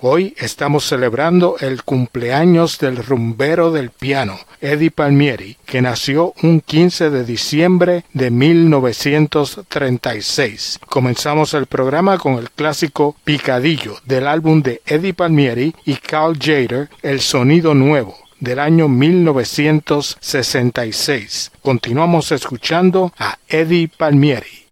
Hoy estamos celebrando el cumpleaños del rumbero del piano, Eddie Palmieri, que nació un 15 de diciembre de 1936. Comenzamos el programa con el clásico Picadillo del álbum de Eddie Palmieri y Carl Jader, El Sonido Nuevo del año 1966. Continuamos escuchando a Eddie Palmieri.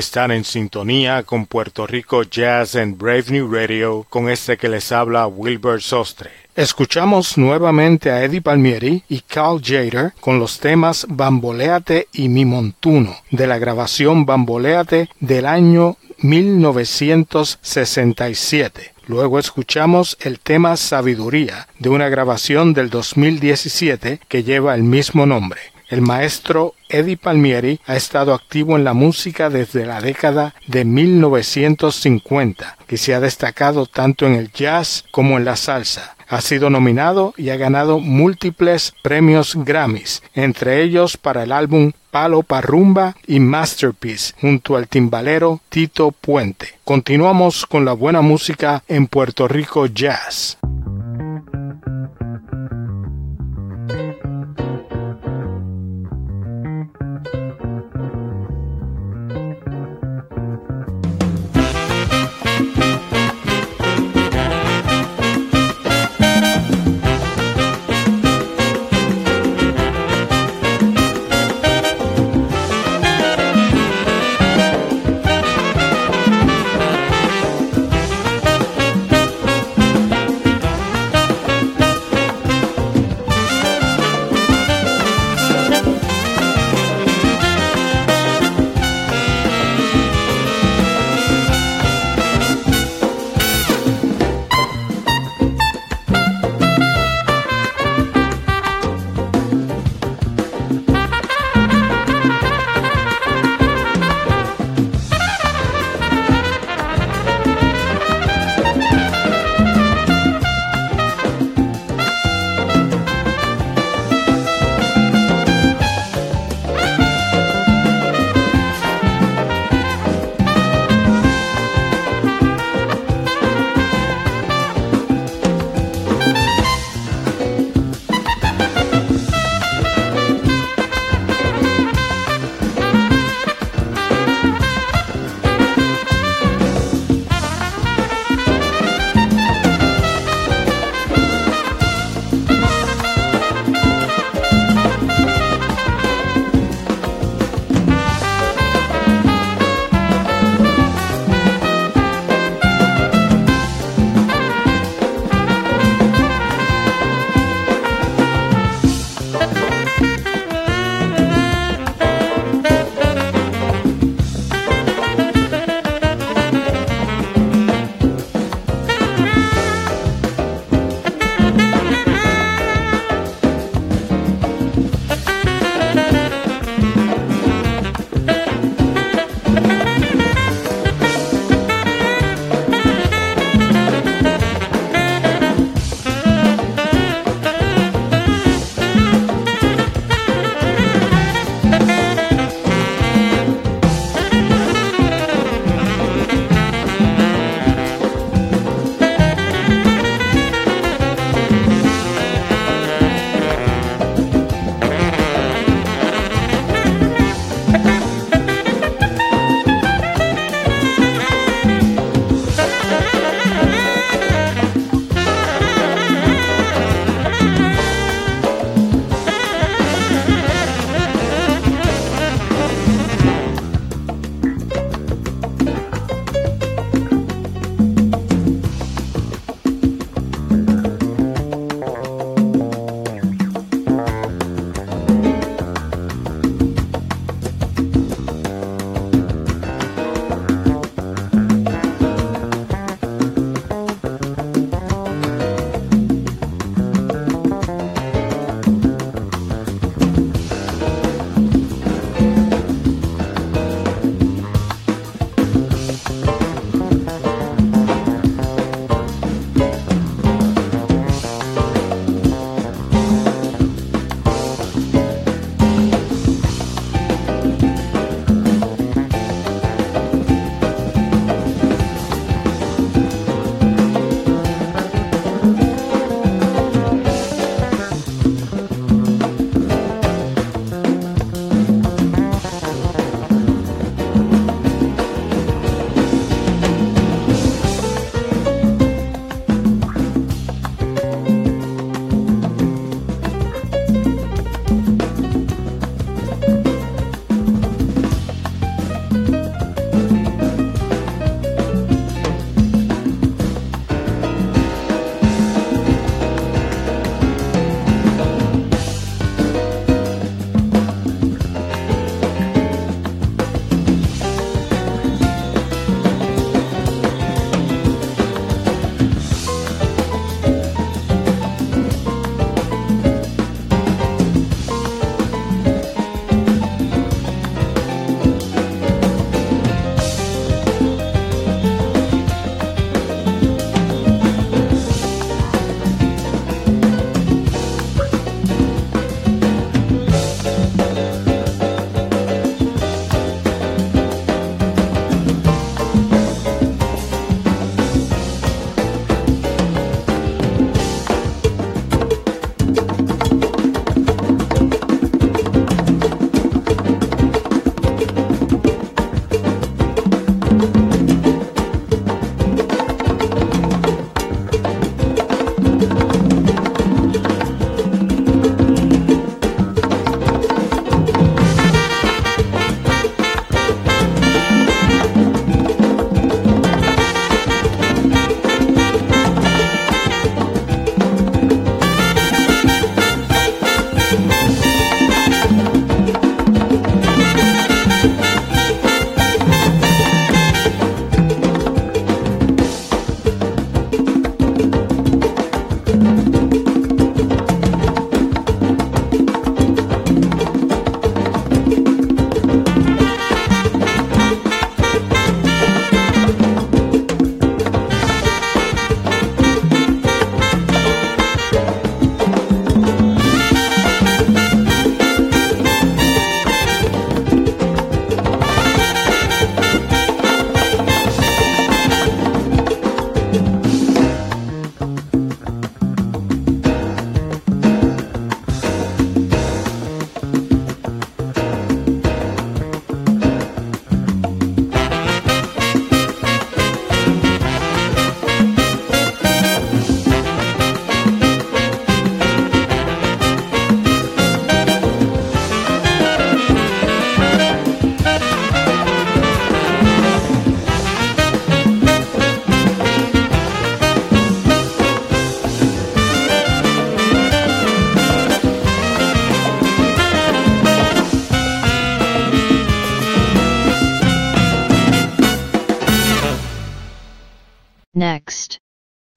Están en sintonía con Puerto Rico Jazz and Brave New Radio con este que les habla Wilbur Sostre. Escuchamos nuevamente a Eddie Palmieri y Carl Jader con los temas Bamboleate y Mi Montuno de la grabación Bamboleate del año 1967. Luego escuchamos el tema Sabiduría de una grabación del 2017 que lleva el mismo nombre. El maestro Eddie Palmieri ha estado activo en la música desde la década de 1950, que se ha destacado tanto en el jazz como en la salsa. Ha sido nominado y ha ganado múltiples premios Grammys, entre ellos para el álbum Palo Parrumba y Masterpiece, junto al timbalero Tito Puente. Continuamos con la buena música en Puerto Rico Jazz.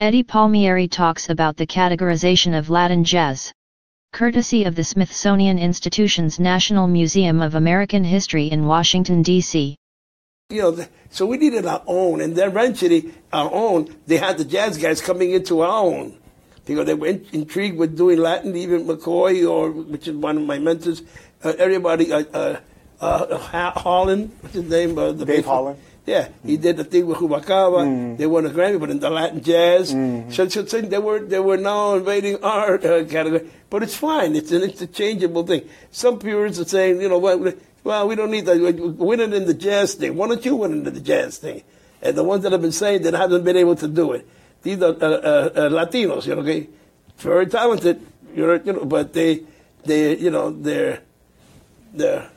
Eddie Palmieri talks about the categorization of Latin jazz. Courtesy of the Smithsonian Institution's National Museum of American History in Washington, D.C. You know, so we needed our own, and then eventually our own, they had the jazz guys coming into our own because they were in, intrigued with doing Latin. Even McCoy, or which is one of my mentors, uh, everybody, uh, uh, uh Holland, what's his name? Uh, the Dave Holland. Yeah, he did the thing with Rubalcaba. Mm. They won a Grammy, but in the Latin jazz, mm. so, so, so they were they were now invading our uh, category. But it's fine; it's an interchangeable thing. Some purists are saying, you know, well, well we don't need that. Win it in the jazz thing. Why don't you win it in the jazz thing? And the ones that have been saying that haven't been able to do it, these are uh, uh, uh Latinos, you know, okay, very talented, you know, you know, but they, they, you know, they're, they're,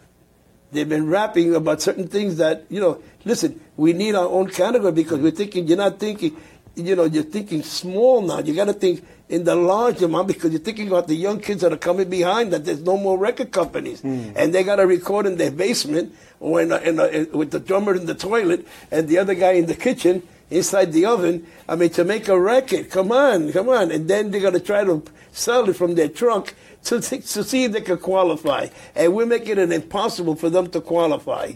they've been rapping about certain things that, you know, listen, we need our own category because we're thinking, you're not thinking, you know, you're thinking small now. You got to think in the large amount because you're thinking about the young kids that are coming behind that there's no more record companies mm. and they got to record in their basement or in a, in a, with the drummer in the toilet and the other guy in the kitchen inside the oven. I mean, to make a record, come on, come on. And then they're going to try to sell it from their trunk to, to see if they can qualify. And we're making it impossible for them to qualify.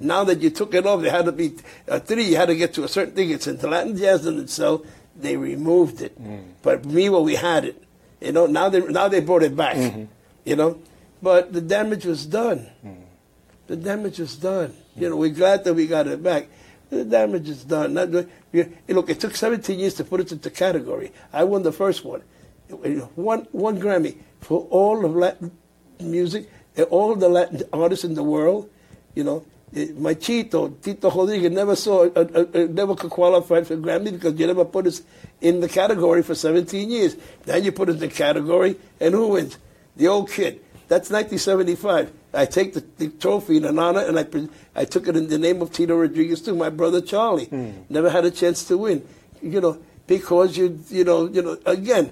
Now that you took it off, they had to be uh, three. You had to get to a certain thing. It's into Latin jazz and itself. They removed it, mm. but meanwhile we had it. You know, now they now they brought it back. Mm-hmm. You know, but the damage was done. Mm. The damage was done. You know, we're glad that we got it back. The damage is done. Not, you, look, it took 17 years to put it into category. I won the first one. One, one Grammy for all of Latin music, all the Latin artists in the world. You know, my Chito, Tito Rodriguez, never saw, uh, uh, uh, never could qualify for Grammy because you never put us in the category for 17 years. Then you put us in the category, and who wins? The old kid. That's 1975. I take the, the trophy in an honor, and I, I took it in the name of Tito Rodriguez to my brother Charlie. Mm. Never had a chance to win, you know, because you, you know, you know, again,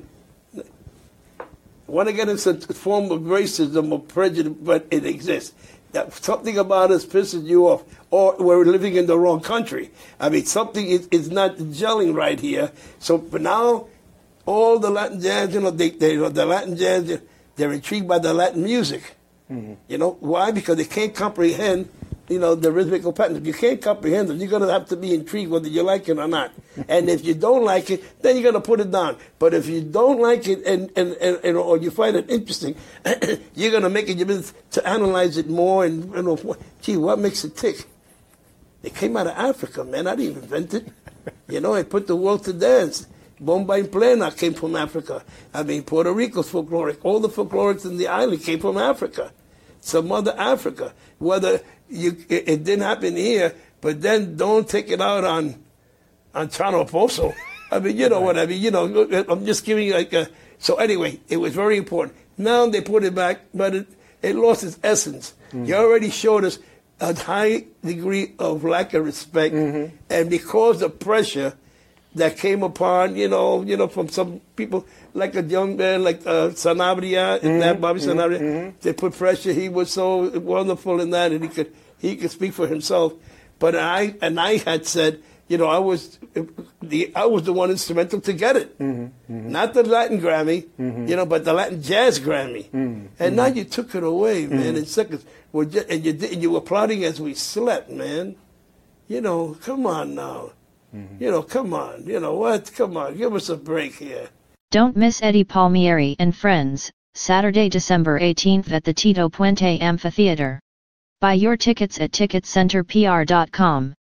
want to get into a form of racism or prejudice, but it exists. That something about us pisses you off, or we're living in the wrong country. I mean, something is, is not gelling right here. So, but now, all the Latin jazz, you know, they, they, the Latin jazz, they're intrigued by the Latin music. Mm-hmm. You know why? Because they can't comprehend, you know, the rhythmical pattern. If you can't comprehend them, you're going to have to be intrigued whether you like it or not. and if you don't like it, then you're going to put it down. But if you don't like it and and, and, and or you find it interesting, you're going to make it your business to analyze it more and you know, gee, what makes it tick? It came out of Africa, man. I didn't invent it. You know, I put the world to dance. Bomba en Plena came from Africa. I mean, Puerto Rico's folkloric. All the folklorics in the island came from Africa. Some other Africa. Whether you, it, it, didn't happen here, but then don't take it out on on Chano Pozo. I mean, you know what I mean. You know, I'm just giving you like a. So anyway, it was very important. Now they put it back, but it, it lost its essence. Mm-hmm. You already showed us a high degree of lack of respect, mm-hmm. and because of pressure that came upon, you know, you know, from some people like a young man like uh, Sanabria and mm-hmm, that Bobby mm-hmm, Sanabria. Mm-hmm. They put pressure. He was so wonderful in that, and he could he could speak for himself. But I and I had said, you know, I was the I was the one instrumental to get it, mm-hmm, mm-hmm. not the Latin Grammy, you know, but the Latin Jazz Grammy. And now you took it away, man, in seconds. and you and you were applauding as we slept, man. You know, come on now. Mm-hmm. You know, come on. You know what? Come on. Give us a break here. Don't miss Eddie Palmieri and Friends, Saturday, December 18th at the Tito Puente Amphitheater. Buy your tickets at ticketcenterpr.com.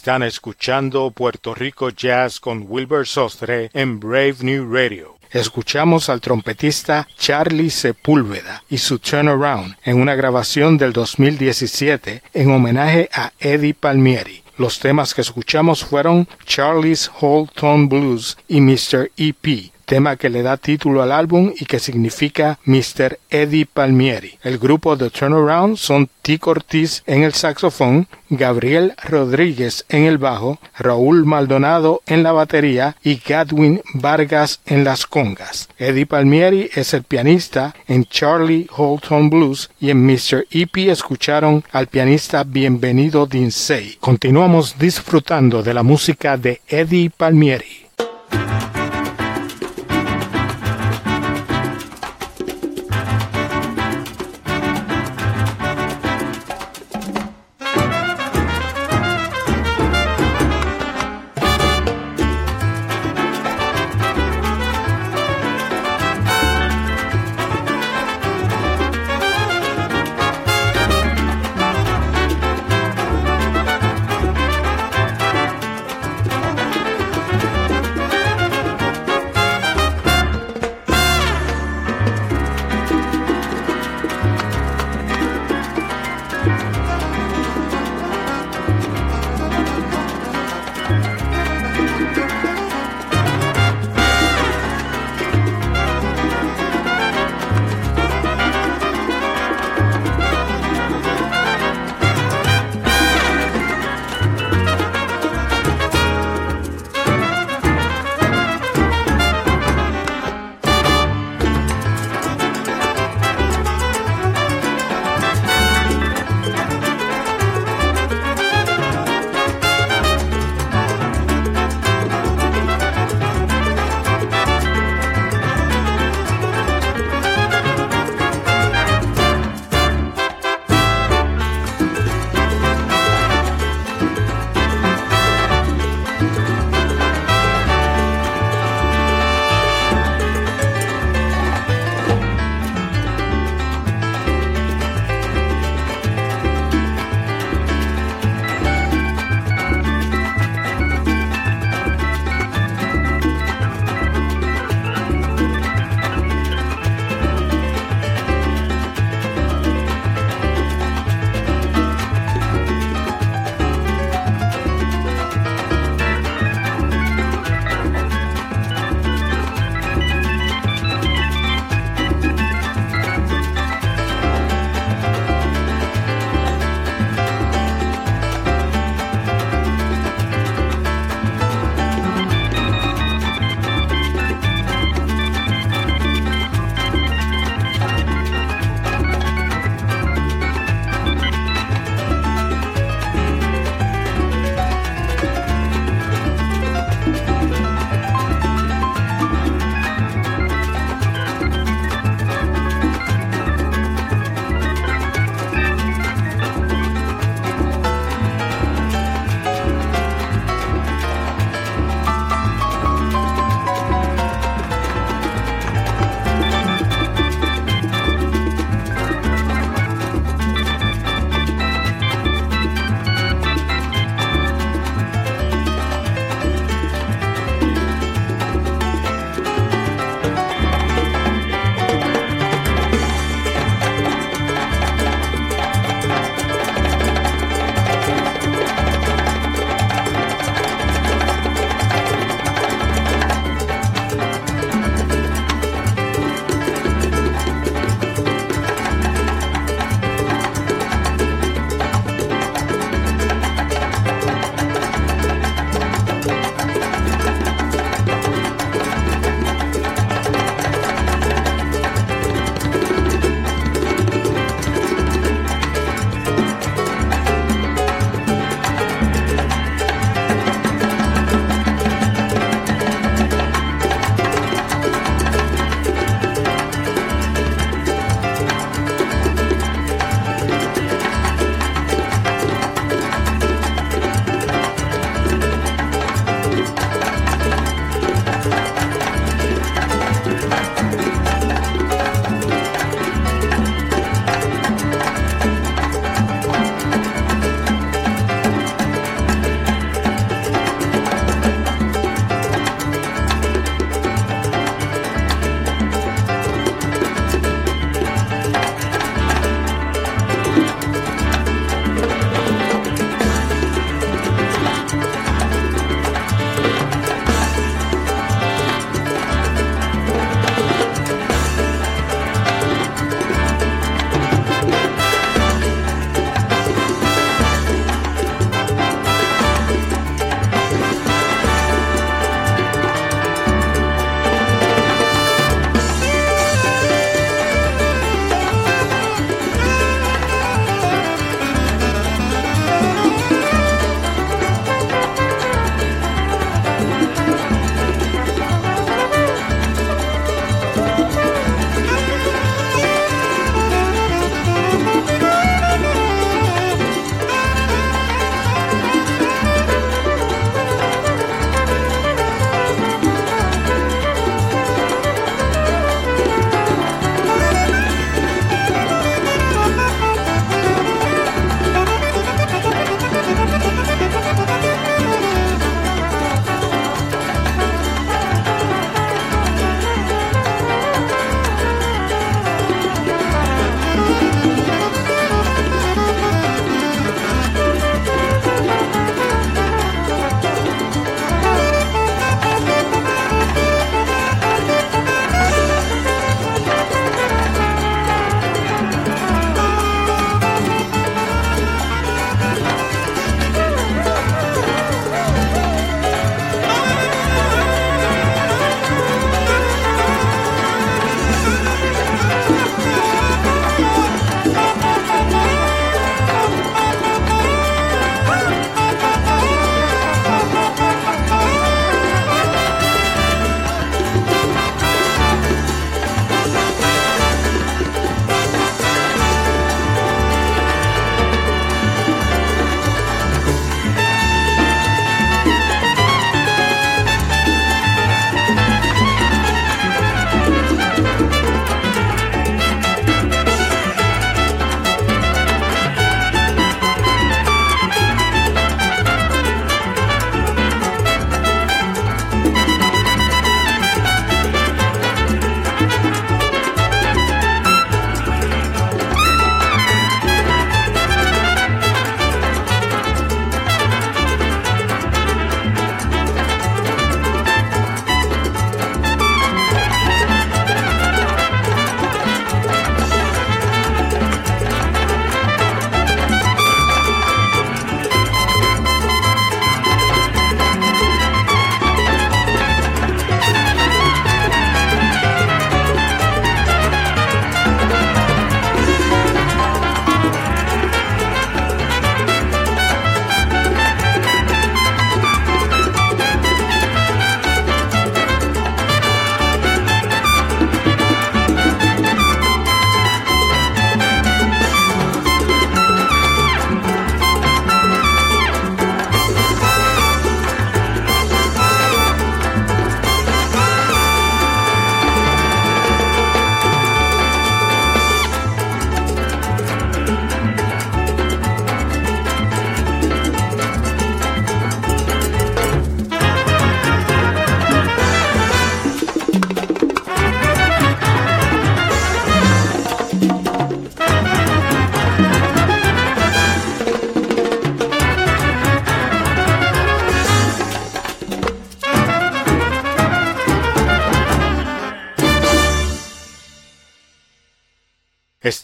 Están escuchando Puerto Rico Jazz con Wilbur Sostre en Brave New Radio. Escuchamos al trompetista Charlie Sepúlveda y su Turnaround en una grabación del 2017 en homenaje a Eddie Palmieri. Los temas que escuchamos fueron Charlie's Whole Tone Blues y Mr. EP, tema que le da título al álbum y que significa Mr. Eddie Palmieri. El grupo de Turnaround son Tico Ortiz en el saxofón, Gabriel Rodríguez en el bajo, Raúl Maldonado en la batería y Gadwin Vargas en las congas. Eddie Palmieri es el pianista en Charlie Holton Blues y en Mr. EP escucharon al pianista Bienvenido Dinsey. Continuamos disfrutando de la música de Eddie Palmieri.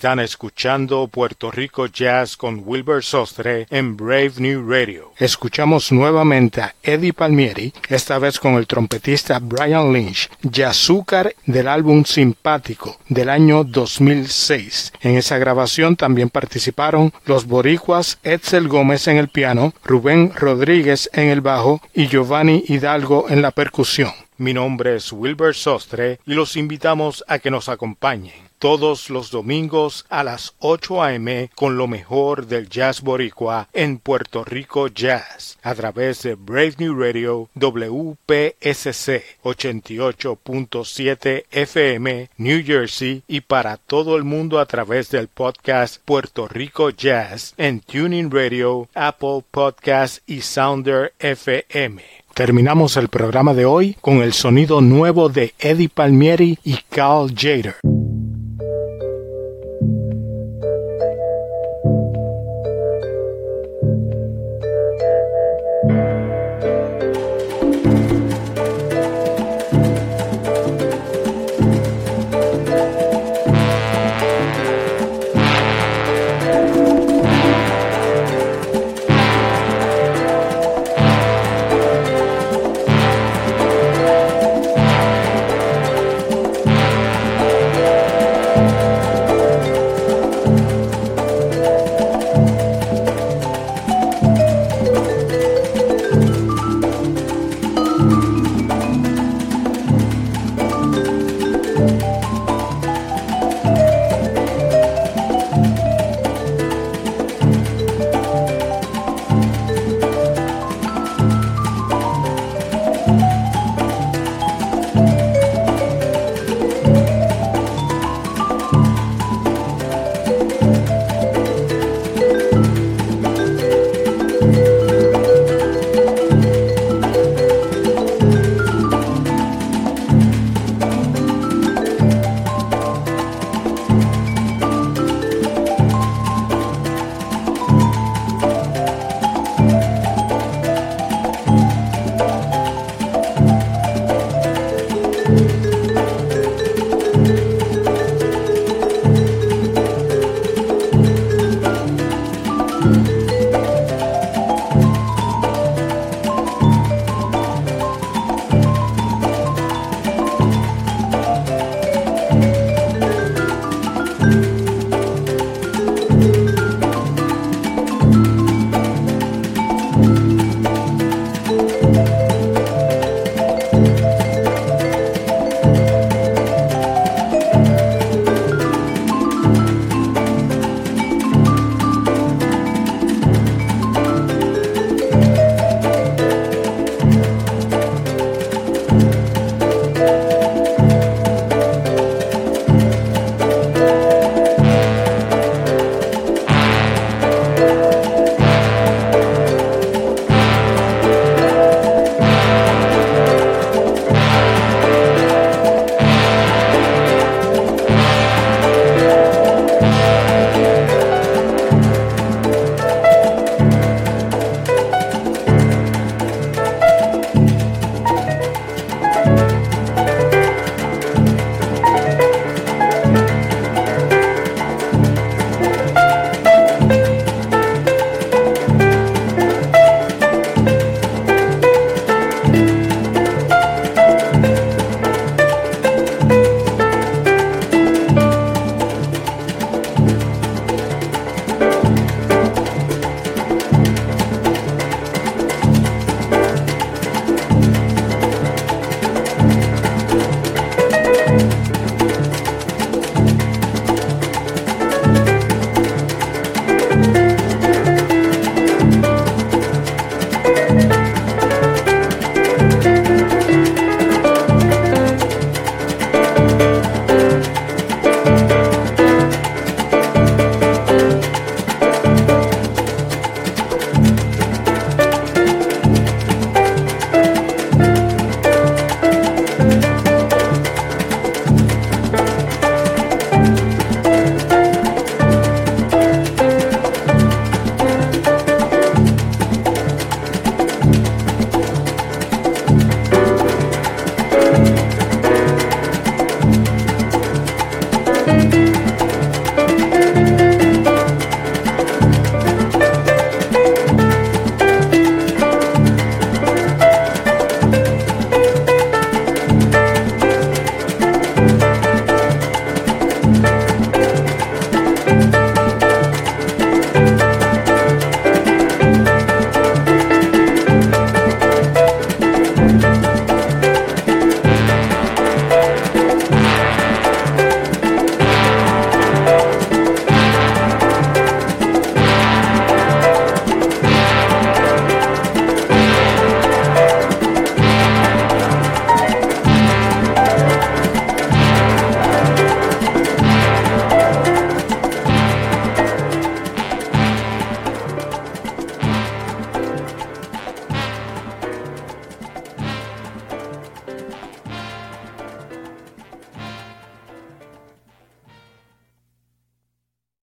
Están escuchando Puerto Rico Jazz con Wilbur Sostre en Brave New Radio. Escuchamos nuevamente a Eddie Palmieri, esta vez con el trompetista Brian Lynch, Yazúcar del álbum Simpático del año 2006. En esa grabación también participaron los boricuas Edsel Gómez en el piano, Rubén Rodríguez en el bajo y Giovanni Hidalgo en la percusión. Mi nombre es Wilbur Sostre y los invitamos a que nos acompañen todos los domingos a las 8 a.m. con lo mejor del jazz boricua en Puerto Rico Jazz a través de Brave New Radio WPSC 88.7 FM New Jersey y para todo el mundo a través del podcast Puerto Rico Jazz en Tuning Radio, Apple Podcast y Sounder FM. Terminamos el programa de hoy con el sonido nuevo de Eddie Palmieri y Carl Jader.